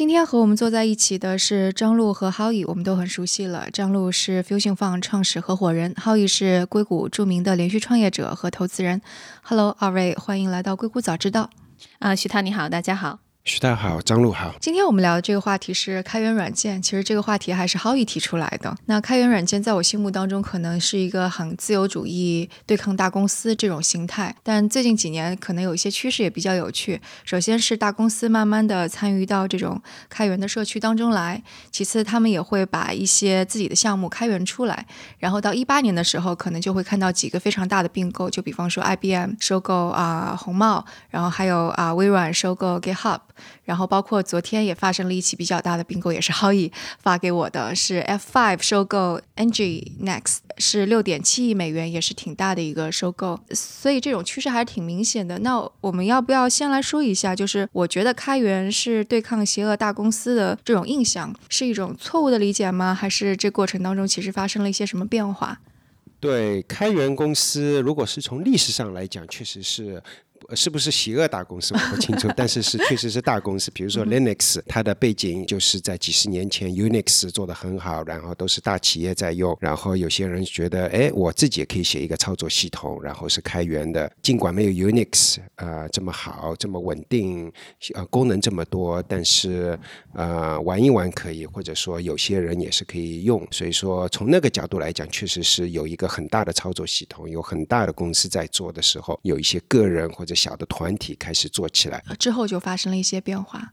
今天和我们坐在一起的是张璐和 howe 我们都很熟悉了。张璐是 Fusion Fund 创始合伙人 howe 是硅谷著名的连续创业者和投资人。Hello，二位，欢迎来到硅谷早知道。啊，徐涛你好，大家好。徐大好，张璐好。今天我们聊的这个话题是开源软件。其实这个话题还是 Howie 提出来的。那开源软件在我心目当中可能是一个很自由主义对抗大公司这种形态，但最近几年可能有一些趋势也比较有趣。首先是大公司慢慢的参与到这种开源的社区当中来，其次他们也会把一些自己的项目开源出来。然后到一八年的时候，可能就会看到几个非常大的并购，就比方说 IBM 收购啊红帽，然后还有啊微软收购 GitHub。然后包括昨天也发生了一起比较大的并购，也是 Howie 发给我的，是 F5 收购 NG Next，是六点七亿美元，也是挺大的一个收购。所以这种趋势还是挺明显的。那我们要不要先来说一下，就是我觉得开源是对抗邪恶大公司的这种印象，是一种错误的理解吗？还是这过程当中其实发生了一些什么变化？对，开源公司如果是从历史上来讲，确实是。是不是邪恶大公司我不清楚，但是是确实是大公司。比如说 Linux，它的背景就是在几十年前 Unix 做的很好，然后都是大企业在用。然后有些人觉得，哎，我自己也可以写一个操作系统，然后是开源的，尽管没有 Unix 呃这么好，这么稳定，呃功能这么多，但是呃玩一玩可以，或者说有些人也是可以用。所以说从那个角度来讲，确实是有一个很大的操作系统，有很大的公司在做的时候，有一些个人或者小的团体开始做起来，之后就发生了一些变化。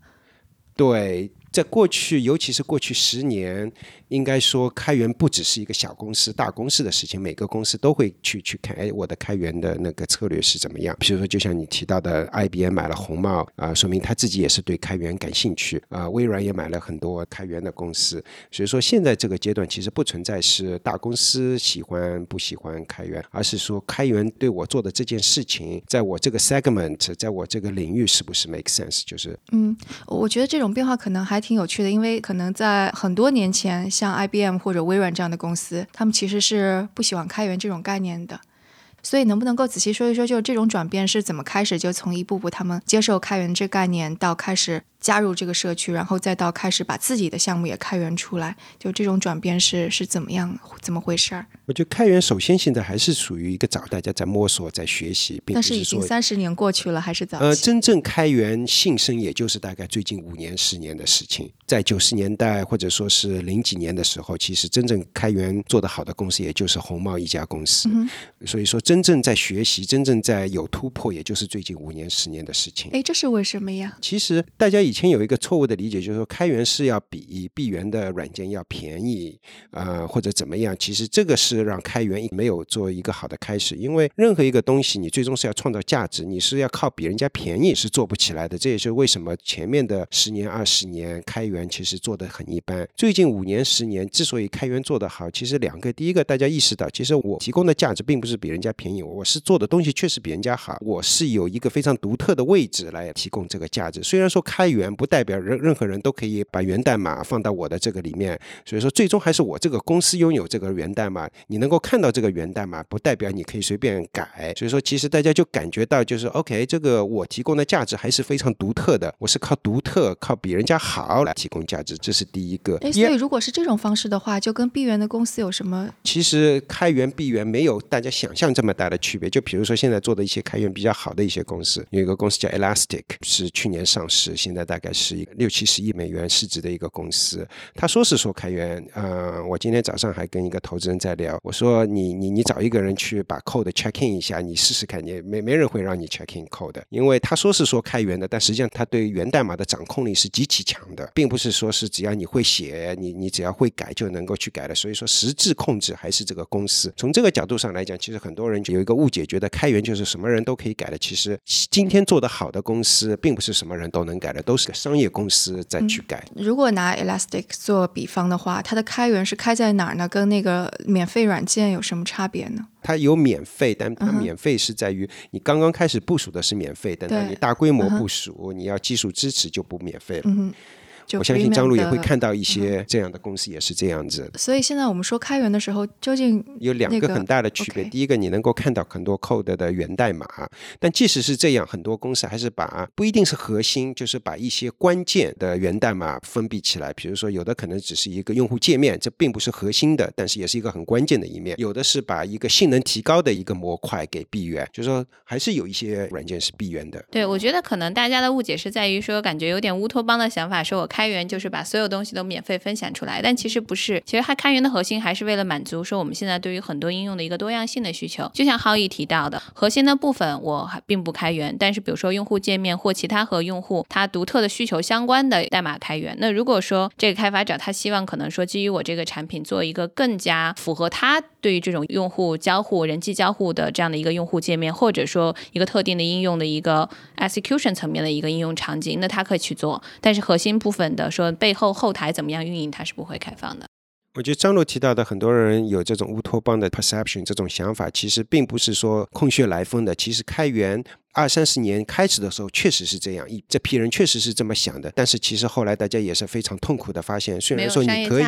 对。在过去，尤其是过去十年，应该说开源不只是一个小公司、大公司的事情。每个公司都会去去看，哎，我的开源的那个策略是怎么样？比如说，就像你提到的，IBM 买了红帽啊，说明他自己也是对开源感兴趣啊。微软也买了很多开源的公司，所以说现在这个阶段其实不存在是大公司喜欢不喜欢开源，而是说开源对我做的这件事情，在我这个 segment，在我这个领域是不是 make sense？就是嗯，我觉得这种变化可能还。还挺有趣的，因为可能在很多年前，像 IBM 或者微软这样的公司，他们其实是不喜欢开源这种概念的。所以，能不能够仔细说一说，就这种转变是怎么开始？就从一步步他们接受开源这概念，到开始。加入这个社区，然后再到开始把自己的项目也开源出来，就这种转变是是怎么样，怎么回事儿？我觉得开源首先现在还是属于一个早，大家在摸索、在学习，并但是已经三十年过去了，还是早。呃，真正开源晋升，也就是大概最近五年、十年的事情。在九十年代或者说是零几年的时候，其实真正开源做得好的公司，也就是红帽一家公司。嗯所以说，真正在学习、真正在有突破，也就是最近五年、十年的事情。哎，这是为什么呀？其实大家以前有一个错误的理解，就是说开源是要比闭源的软件要便宜，呃，或者怎么样。其实这个是让开源没有做一个好的开始，因为任何一个东西你最终是要创造价值，你是要靠比人家便宜是做不起来的。这也是为什么前面的十年、二十年开源其实做的很一般。最近五年、十年之所以开源做得好，其实两个，第一个大家意识到，其实我提供的价值并不是比人家便宜，我是做的东西确实比人家好，我是有一个非常独特的位置来提供这个价值。虽然说开源不代表任任何人都可以把源代码放到我的这个里面，所以说最终还是我这个公司拥有这个源代码。你能够看到这个源代码，不代表你可以随便改。所以说，其实大家就感觉到就是 OK，这个我提供的价值还是非常独特的。我是靠独特、靠比人家好来提供价值，这是第一个。哎，所以如果是这种方式的话，就跟闭源的公司有什么？其实开源闭源没有大家想象这么大的区别。就比如说现在做的一些开源比较好的一些公司，有一个公司叫 Elastic，是去年上市，现在大概是一个六七十亿美元市值的一个公司。他说是说开源，嗯，我今天早上还跟一个投资人在聊，我说你你你找一个人去把 code check in 一下，你试试看，你没没人会让你 check in code，因为他说是说开源的，但实际上他对源代码的掌控力是极其强的，并不是说是只要你会写，你你只要会改就能够去改的。所以说实质控制还是这个公司。从这个角度上来讲，其实很多人有一个误解，觉得开源就是什么人都可以改的。其实今天做的好的公司，并不是什么人都能改的，都是个商业公司再去改。如果拿 Elastic 做比方的话，它的开源是开在哪儿呢？跟那个免费软件有什么差别呢？它有免费，但它免费是在于你刚刚开始部署的是免费，等到对你大规模部署，你要技术支持就不免费了。我相信张璐也会看到一些这样的公司也是这样子。所以现在我们说开源的时候，究竟有两个个很大的区别。第一个，你能够看到很多 code 的源代码，但即使是这样，很多公司还是把不一定是核心，就是把一些关键的源代码封闭起来。比如说，有的可能只是一个用户界面，这并不是核心的，但是也是一个很关键的一面。有的是把一个性能提高的一个模块给闭源，就是说还是有一些软件是闭源的。对，我觉得可能大家的误解是在于说，感觉有点乌托邦的想法，说我开源就是把所有东西都免费分享出来，但其实不是。其实它开源的核心还是为了满足说我们现在对于很多应用的一个多样性的需求。就像浩毅提到的，核心的部分我还并不开源，但是比如说用户界面或其他和用户他独特的需求相关的代码开源。那如果说这个开发者他希望可能说基于我这个产品做一个更加符合他对于这种用户交互、人际交互的这样的一个用户界面，或者说一个特定的应用的一个 execution 层面的一个应用场景，那它可以去做。但是核心部分的说背后后台怎么样运营，它是不会开放的。我觉得张璐提到的很多人有这种乌托邦的 perception 这种想法，其实并不是说空穴来风的。其实开源二三十年开始的时候确实是这样，一这批人确实是这么想的。但是其实后来大家也是非常痛苦的发现，虽然说你可以。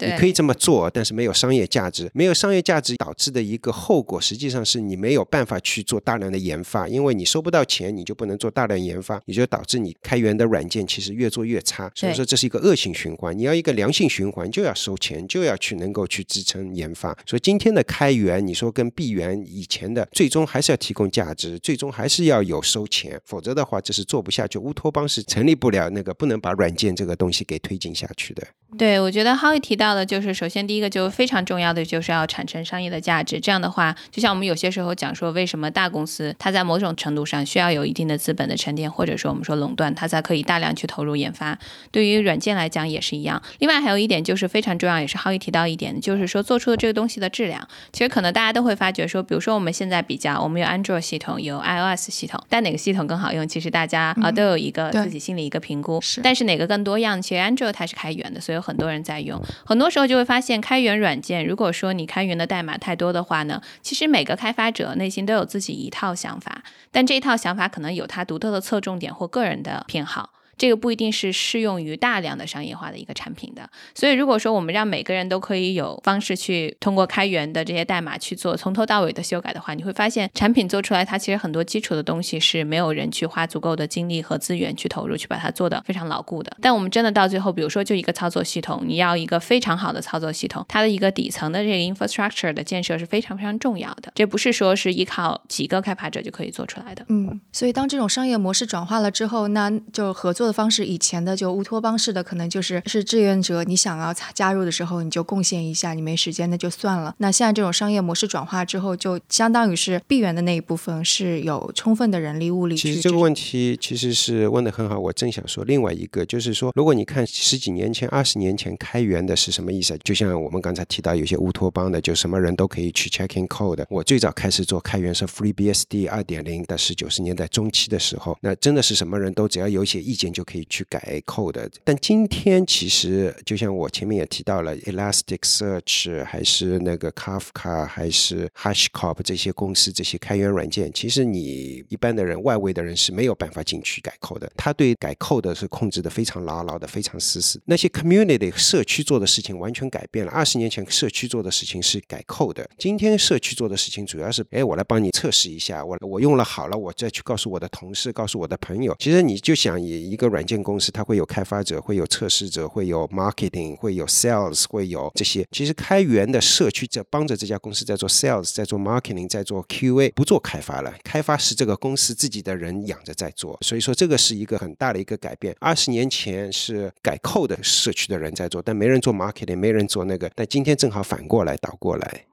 你可以这么做，但是没有商业价值。没有商业价值导致的一个后果，实际上是你没有办法去做大量的研发，因为你收不到钱，你就不能做大量研发，也就导致你开源的软件其实越做越差。所以说这是一个恶性循环。你要一个良性循环，就要收钱，就要去能够去支撑研发。所以今天的开源，你说跟闭源以前的，最终还是要提供价值，最终还是要要有收钱，否则的话这是做不下去。乌托邦是成立不了，那个不能把软件这个东西给推进下去的。对，我觉得浩毅提到的就是，首先第一个就非常重要的就是要产生商业的价值。这样的话，就像我们有些时候讲说，为什么大公司它在某种程度上需要有一定的资本的沉淀，或者说我们说垄断，它才可以大量去投入研发。对于软件来讲也是一样。另外还有一点就是非常重要，也是浩毅提到一点，就是说做出的这个东西的质量。其实可能大家都会发觉说，比如说我们现在比较，我们有 Android 系统，有 iOS 统，但哪个系统更好用？其实大家啊、都有一个自己心里一个评估。是但是哪个更多样？其实 Android 它是开源的，所以有很多人在用。很多时候就会发现，开源软件如果说你开源的代码太多的话呢，其实每个开发者内心都有自己一套想法，但这一套想法可能有它独特的侧重点或个人的偏好。这个不一定是适用于大量的商业化的一个产品的，所以如果说我们让每个人都可以有方式去通过开源的这些代码去做从头到尾的修改的话，你会发现产品做出来，它其实很多基础的东西是没有人去花足够的精力和资源去投入去把它做的非常牢固的。但我们真的到最后，比如说就一个操作系统，你要一个非常好的操作系统，它的一个底层的这个 infrastructure 的建设是非常非常重要的，这不是说是依靠几个开发者就可以做出来的。嗯，所以当这种商业模式转化了之后，那就合作的方式，以前的就乌托邦式的，可能就是是志愿者，你想要加入的时候你就贡献一下，你没时间那就算了。那现在这种商业模式转化之后，就相当于是闭源的那一部分是有充分的人力物力。其实这个问题其实是问的很好，我正想说另外一个，就是说，如果你看十几年前、二十年前开源的是什么意思？就像我们刚才提到，有些乌托邦的，就什么人都可以去 checking code。我最早开始做开源是 FreeBSD 二点零，但是九十年代中期的时候，那真的是什么人都只要有一些意见就就可以去改 code。但今天其实就像我前面也提到了，Elasticsearch 还是那个 Kafka 还是 HashiCorp 这些公司这些开源软件，其实你一般的人、外围的人是没有办法进去改 code 的。他对改 code 是控制的非常牢牢的、非常死死。那些 community 社区做的事情完全改变了。二十年前社区做的事情是改 code 的，今天社区做的事情主要是，哎，我来帮你测试一下，我我用了好了，我再去告诉我的同事、告诉我的朋友。其实你就想以，一个软件公司，它会有开发者，会有测试者，会有 marketing，会有 sales，会有这些。其实开源的社区在帮着这家公司在做 sales，在做 marketing，在做 QA，不做开发了。开发是这个公司自己的人养着在做，所以说这个是一个很大的一个改变。二十年前是改 code 的社区的人在做，但没人做 marketing，没人做那个。但今天正好反过来倒过来。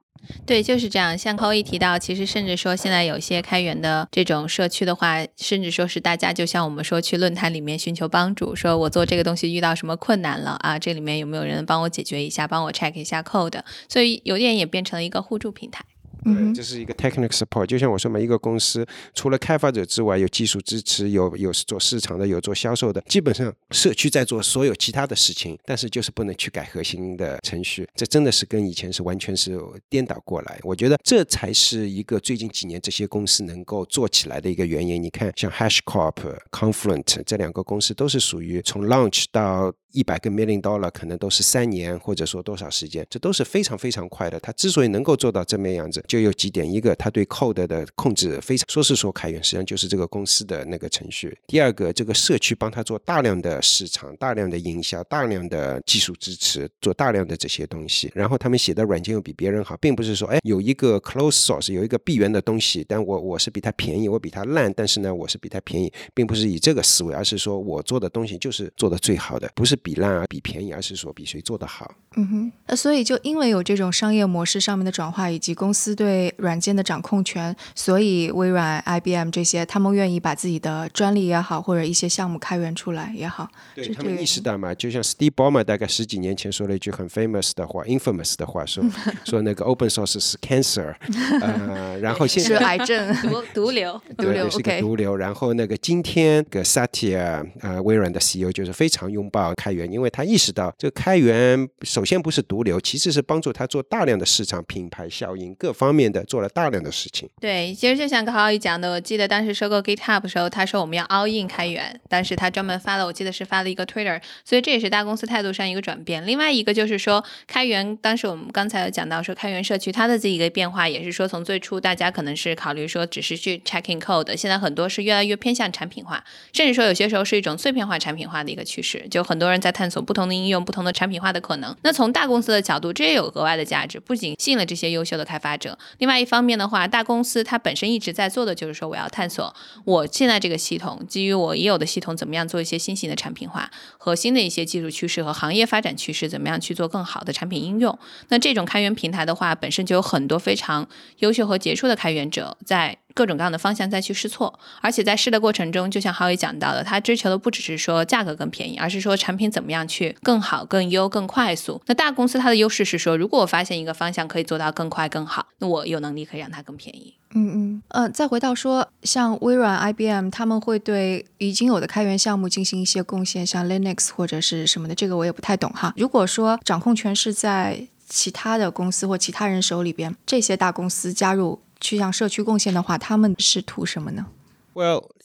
对，就是这样。像扣一提到，其实甚至说现在有些开源的这种社区的话，甚至说是大家就像我们说去论坛里面寻求帮助，说我做这个东西遇到什么困难了啊，这里面有没有人帮我解决一下，帮我 check 一下 code，所以有点也变成了一个互助平台。嗯这是一个 technical support，就像我说嘛，一个公司除了开发者之外，有技术支持，有有做市场的，有做销售的，基本上社区在做所有其他的事情，但是就是不能去改核心的程序，这真的是跟以前是完全是颠倒过来。我觉得这才是一个最近几年这些公司能够做起来的一个原因。你看，像 HashCorp、Confluent 这两个公司都是属于从 launch 到一百个 million dollar 可能都是三年或者说多少时间，这都是非常非常快的。它之所以能够做到这么样子，就有几点：一个，他对 code 的控制非常，说是说开源，实际上就是这个公司的那个程序；第二个，这个社区帮他做大量的市场、大量的营销、大量的技术支持，做大量的这些东西。然后他们写的软件又比别人好，并不是说，哎，有一个 close source，有一个闭源的东西，但我我是比它便宜，我比它烂，但是呢，我是比它便宜，并不是以这个思维，而是说我做的东西就是做的最好的，不是比烂啊，比便宜，而是说比谁做的好。嗯哼，那所以就因为有这种商业模式上面的转化，以及公司对软件的掌控权，所以微软、IBM 这些他们愿意把自己的专利也好，或者一些项目开源出来也好，对他们意识到嘛，就像 Steve Ballmer 大概十几年前说了一句很 famous 的话，infamous 的话，说说那个 open source 是 cancer，呃，然后现在是。癌症毒毒瘤。毒瘤对对，是个毒瘤。然后那个今天个 Satya 呃微软的 CEO 就是非常拥抱开源，因为他意识到这个开源首先不是毒瘤，其实是帮助他做大量的市场品牌效应各方方面的做了大量的事情。对，其实就像高浩宇讲的，我记得当时收购 GitHub 的时候，他说我们要 all in 开源，当时他专门发了，我记得是发了一个 Twitter，所以这也是大公司态度上一个转变。另外一个就是说，开源，当时我们刚才有讲到说，开源社区它的这一个变化，也是说从最初大家可能是考虑说只是去 checking code，现在很多是越来越偏向产品化，甚至说有些时候是一种碎片化产品化的一个趋势，就很多人在探索不同的应用、不同的产品化的可能。那从大公司的角度，这也有额外的价值，不仅吸引了这些优秀的开发者，另外一方面的话，大公司它本身一直在做的就是说，我要探索我现在这个系统基于我已有的系统，怎么样做一些新型的产品化核心的一些技术趋势和行业发展趋势，怎么样去做更好的产品应用。那这种开源平台的话，本身就有很多非常优秀和杰出的开源者在。各种各样的方向再去试错，而且在试的过程中，就像浩宇讲到的，他追求的不只是说价格更便宜，而是说产品怎么样去更好、更优、更快速。那大公司它的优势是说，如果我发现一个方向可以做到更快、更好，那我有能力可以让它更便宜。嗯嗯，呃，再回到说，像微软、IBM，他们会对已经有的开源项目进行一些贡献，像 Linux 或者是什么的，这个我也不太懂哈。如果说掌控权是在其他的公司或其他人手里边，这些大公司加入去向社区贡献的话，他们是图什么呢？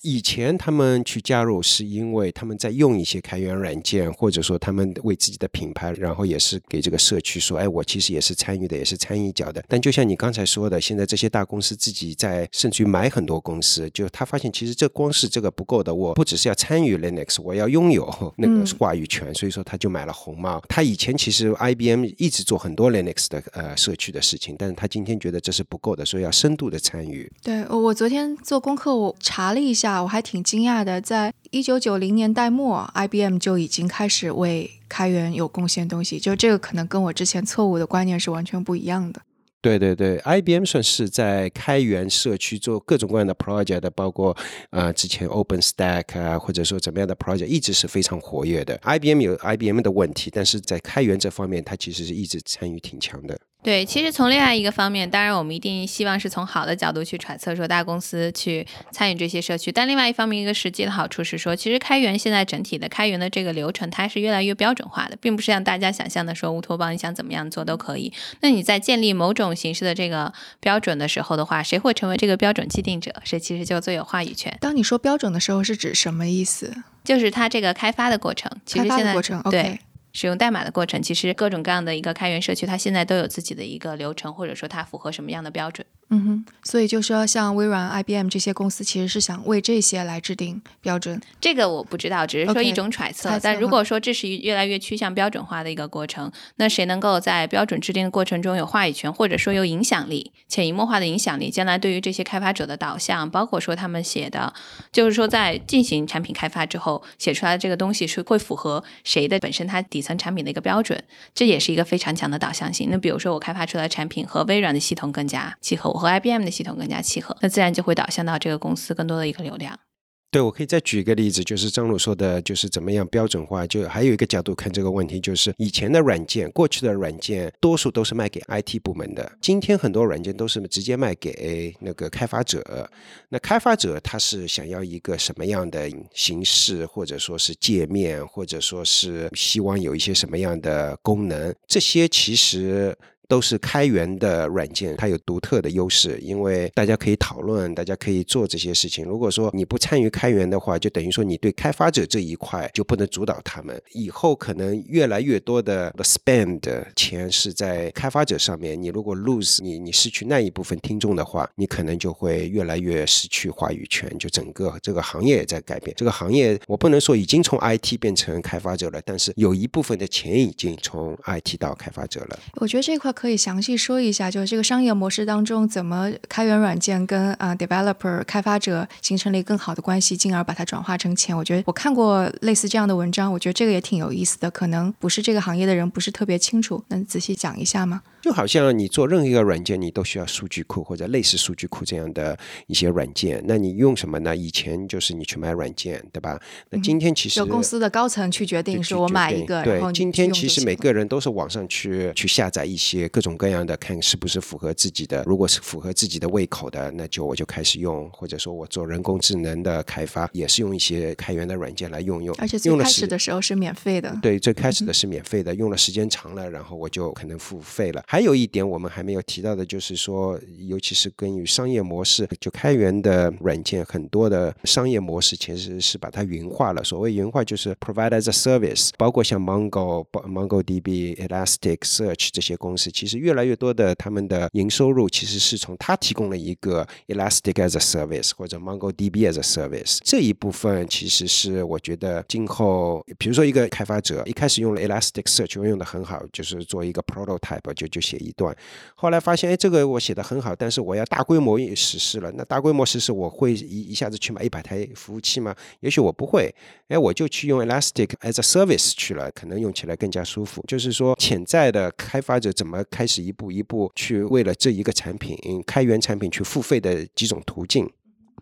以前他们去加入是因为他们在用一些开源软件，或者说他们为自己的品牌，然后也是给这个社区说，哎，我其实也是参与的，也是参与一脚的。但就像你刚才说的，现在这些大公司自己在甚至于买很多公司，就他发现其实这光是这个不够的，我不只是要参与 Linux，我要拥有那个话语权，所以说他就买了红帽。他以前其实 IBM 一直做很多 Linux 的呃社区的事情，但是他今天觉得这是不够的，所以要深度的参与。对我昨天做功课，我查了一下，我还挺惊讶的，在一九九零年代末，IBM 就已经开始为开源有贡献东西，就这个可能跟我之前错误的观念是完全不一样的。对对对，IBM 算是在开源社区做各种各样的 project，包括呃之前 OpenStack 啊，或者说怎么样的 project，一直是非常活跃的。IBM 有 IBM 的问题，但是在开源这方面，它其实是一直参与挺强的。对，其实从另外一个方面，当然我们一定希望是从好的角度去揣测，说大公司去参与这些社区。但另外一方面，一个实际的好处是说，其实开源现在整体的开源的这个流程，它是越来越标准化的，并不是像大家想象的说乌托邦，你想怎么样做都可以。那你在建立某种形式的这个标准的时候的话，谁会成为这个标准既定者，谁其实就最有话语权。当你说标准的时候，是指什么意思？就是它这个开发的过程，其开实现在对。使用代码的过程，其实各种各样的一个开源社区，它现在都有自己的一个流程，或者说它符合什么样的标准。嗯哼，所以就说像微软、IBM 这些公司，其实是想为这些来制定标准。这个我不知道，只是说一种揣测。但如果说这是越来越趋向标准化的一个过程，那谁能够在标准制定的过程中有话语权，或者说有影响力、潜移默化的影响力，将来对于这些开发者的导向，包括说他们写的，就是说在进行产品开发之后写出来的这个东西是会符合谁的本身它底层产品的一个标准，这也是一个非常强的导向性。那比如说我开发出来的产品和微软的系统更加契合，我 和 IBM 的系统更加契合，那自然就会导向到这个公司更多的一个流量。对，我可以再举一个例子，就是张鲁说的，就是怎么样标准化。就还有一个角度看这个问题，就是以前的软件，过去的软件多数都是卖给 IT 部门的，今天很多软件都是直接卖给那个开发者。那开发者他是想要一个什么样的形式，或者说是界面，或者说是希望有一些什么样的功能，这些其实。都是开源的软件，它有独特的优势，因为大家可以讨论，大家可以做这些事情。如果说你不参与开源的话，就等于说你对开发者这一块就不能主导他们。以后可能越来越多的 spend 钱是在开发者上面，你如果 lose 你你失去那一部分听众的话，你可能就会越来越失去话语权。就整个这个行业也在改变，这个行业我不能说已经从 IT 变成开发者了，但是有一部分的钱已经从 IT 到开发者了。我觉得这块。可以详细说一下，就是这个商业模式当中，怎么开源软件跟啊 developer 开发者形成了一个更好的关系，进而把它转化成钱。我觉得我看过类似这样的文章，我觉得这个也挺有意思的。可能不是这个行业的人不是特别清楚，能仔细讲一下吗？就好像你做任何一个软件，你都需要数据库或者类似数据库这样的一些软件。那你用什么呢？以前就是你去买软件，对吧？那今天其实有公司的高层去决定，说我买一个，对，今天其实每个人都是网上去去下载一些各种各样的，看是不是符合自己的。如果是符合自己的胃口的，那就我就开始用，或者说我做人工智能的开发，也是用一些开源的软件来用用。而且最开始的时候是免费的。对，最开始的是免费的，用了时间长了，然后我就可能付费了。还有一点我们还没有提到的，就是说，尤其是关于商业模式，就开源的软件，很多的商业模式其实是把它云化了。所谓云化，就是 provide as a service，包括像 Mongo、MongoDB、Elasticsearch 这些公司，其实越来越多的他们的营收入其实是从它提供了一个 Elastic as a service 或者 MongoDB as a service 这一部分，其实是我觉得今后，比如说一个开发者一开始用了 Elasticsearch 用的很好，就是做一个 prototype 就就写一段。后来发现，哎，这个我写的很好，但是我要大规模实施了。那大规模实施，我会一一下子去买一百台服务器吗？也许我不会。哎，我就去用 Elastic as a Service 去了，可能用起来更加舒服。就是说，潜在的开发者怎么开始一步一步去为了这一个产品开源产品去付费的几种途径。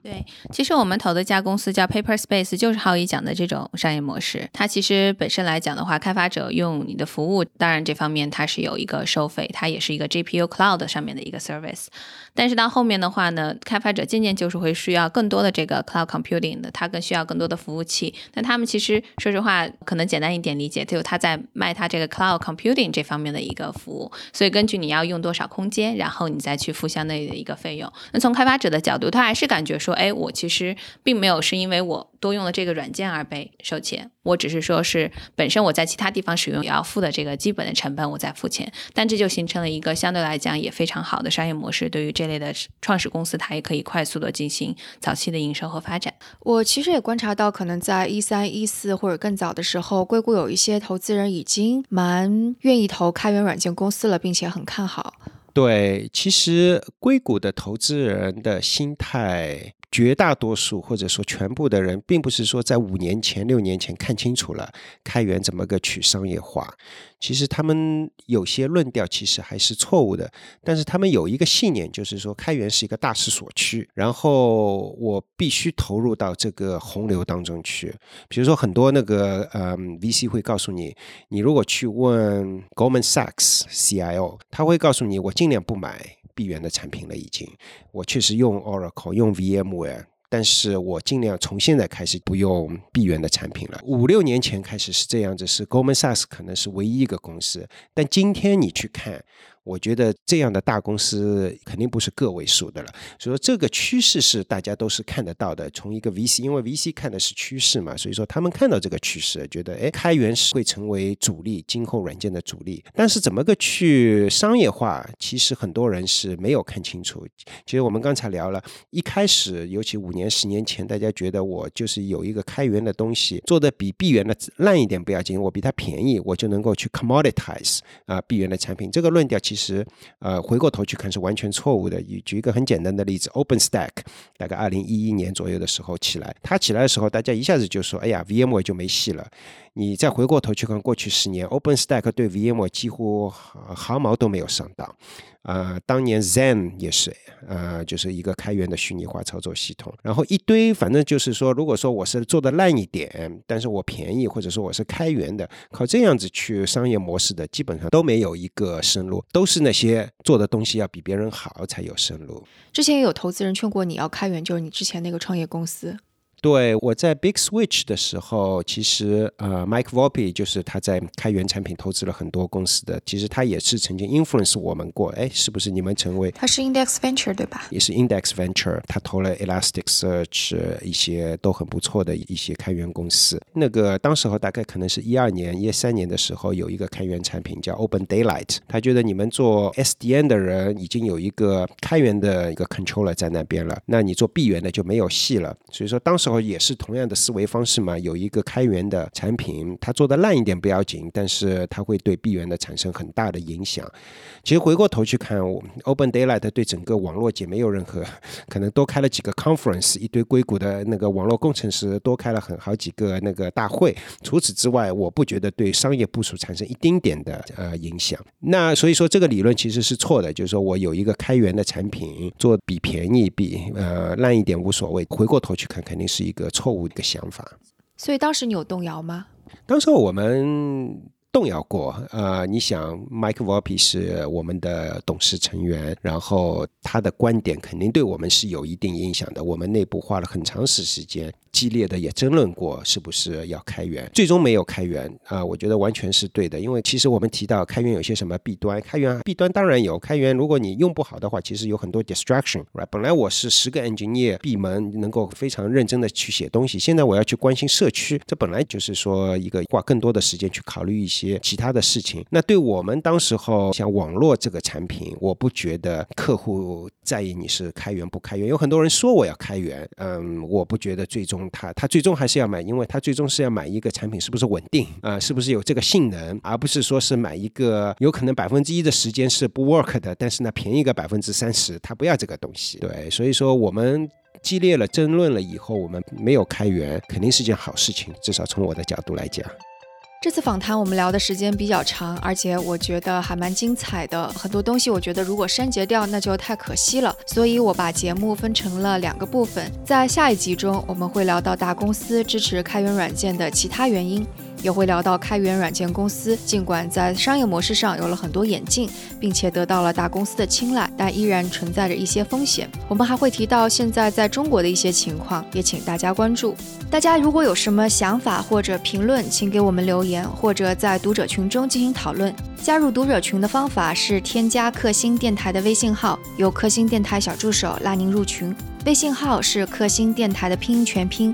对，其实我们投的一家公司叫 Paper Space，就是浩一讲的这种商业模式。它其实本身来讲的话，开发者用你的服务，当然这方面它是有一个收费，它也是一个 GPU Cloud 上面的一个 service。但是到后面的话呢，开发者渐渐就是会需要更多的这个 cloud computing 的，他更需要更多的服务器。那他们其实说实话，可能简单一点理解，就他在卖他这个 cloud computing 这方面的一个服务。所以根据你要用多少空间，然后你再去付相对的一个费用。那从开发者的角度，他还是感觉。说哎，我其实并没有是因为我多用了这个软件而被收钱，我只是说是本身我在其他地方使用也要付的这个基本的成本，我在付钱。但这就形成了一个相对来讲也非常好的商业模式，对于这类的创始公司，它也可以快速的进行早期的营收和发展。我其实也观察到，可能在一三一四或者更早的时候，硅谷有一些投资人已经蛮愿意投开源软件公司了，并且很看好。对，其实硅谷的投资人的心态。绝大多数或者说全部的人，并不是说在五年前、六年前看清楚了开源怎么个去商业化。其实他们有些论调其实还是错误的，但是他们有一个信念，就是说开源是一个大势所趋，然后我必须投入到这个洪流当中去。比如说很多那个嗯 VC 会告诉你，你如果去问 Goldman Sachs CIO，他会告诉你，我尽量不买。闭源的产品了，已经。我确实用 Oracle，用 VMware，但是我尽量从现在开始不用闭源的产品了。五六年前开始是这样子，是 gomosas 可能是唯一一个公司，但今天你去看。我觉得这样的大公司肯定不是个位数的了，所以说这个趋势是大家都是看得到的。从一个 VC，因为 VC 看的是趋势嘛，所以说他们看到这个趋势，觉得哎，开源是会成为主力，今后软件的主力。但是怎么个去商业化，其实很多人是没有看清楚。其实我们刚才聊了一开始，尤其五年、十年前，大家觉得我就是有一个开源的东西，做的比闭源的烂一点不要紧，我比它便宜，我就能够去 commoditize 啊闭源的产品。这个论调。其实，呃，回过头去看是完全错误的。举举一个很简单的例子，OpenStack，大概二零一一年左右的时候起来，它起来的时候，大家一下子就说：“哎呀，VMware 就没戏了。”你再回过头去看过去十年，OpenStack 对 VMware 几乎毫毫毛都没有上到。呃，当年 Zen 也是，呃，就是一个开源的虚拟化操作系统。然后一堆，反正就是说，如果说我是做的烂一点，但是我便宜，或者说我是开源的，靠这样子去商业模式的，基本上都没有一个生路，都是那些做的东西要比别人好才有生路。之前也有投资人劝过你要开源，就是你之前那个创业公司。对，我在 Big Switch 的时候，其实呃，Mike Volpe 就是他在开源产品投资了很多公司的，其实他也是曾经 influence 我们过，哎，是不是你们成为？他是 Index Venture 对吧？也是 Index Venture，他投了 Elasticsearch 一些都很不错的一些开源公司。那个当时候大概可能是一二年、一三年的时候，有一个开源产品叫 Open Daylight，他觉得你们做 SDN 的人已经有一个开源的一个 controller 在那边了，那你做闭源的就没有戏了。所以说当时。也是同样的思维方式嘛，有一个开源的产品，它做的烂一点不要紧，但是它会对闭源的产生很大的影响。其实回过头去看，Open Daylight 对整个网络界没有任何，可能多开了几个 conference，一堆硅谷的那个网络工程师多开了很好几个那个大会。除此之外，我不觉得对商业部署产生一丁点的呃影响。那所以说这个理论其实是错的，就是说我有一个开源的产品，做比便宜比呃烂一点无所谓。回过头去看，肯定是。一个错误的一个想法，所以当时你有动摇吗？当时我们动摇过。呃，你想，Mike v o p i 是我们的董事成员，然后他的观点肯定对我们是有一定影响的。我们内部花了很长时时间。激烈的也争论过是不是要开源，最终没有开源啊，我觉得完全是对的，因为其实我们提到开源有些什么弊端，开源弊端当然有，开源如果你用不好的话，其实有很多 distraction，right？本来我是十个 engineer 闭门能够非常认真的去写东西，现在我要去关心社区，这本来就是说一个花更多的时间去考虑一些其他的事情。那对我们当时候像网络这个产品，我不觉得客户在意你是开源不开源，有很多人说我要开源，嗯，我不觉得最终。他他最终还是要买，因为他最终是要买一个产品是不是稳定啊，是不是有这个性能，而不是说是买一个有可能百分之一的时间是不 work 的，但是呢便宜个百分之三十，他不要这个东西。对，所以说我们激烈了争论了以后，我们没有开源，肯定是件好事情，至少从我的角度来讲。这次访谈我们聊的时间比较长，而且我觉得还蛮精彩的。很多东西我觉得如果删节掉，那就太可惜了。所以我把节目分成了两个部分，在下一集中我们会聊到大公司支持开源软件的其他原因。也会聊到开源软件公司，尽管在商业模式上有了很多演进，并且得到了大公司的青睐，但依然存在着一些风险。我们还会提到现在在中国的一些情况，也请大家关注。大家如果有什么想法或者评论，请给我们留言，或者在读者群中进行讨论。加入读者群的方法是添加克星电台的微信号，由克星电台小助手拉您入群。微信号是克星电台的拼音全拼。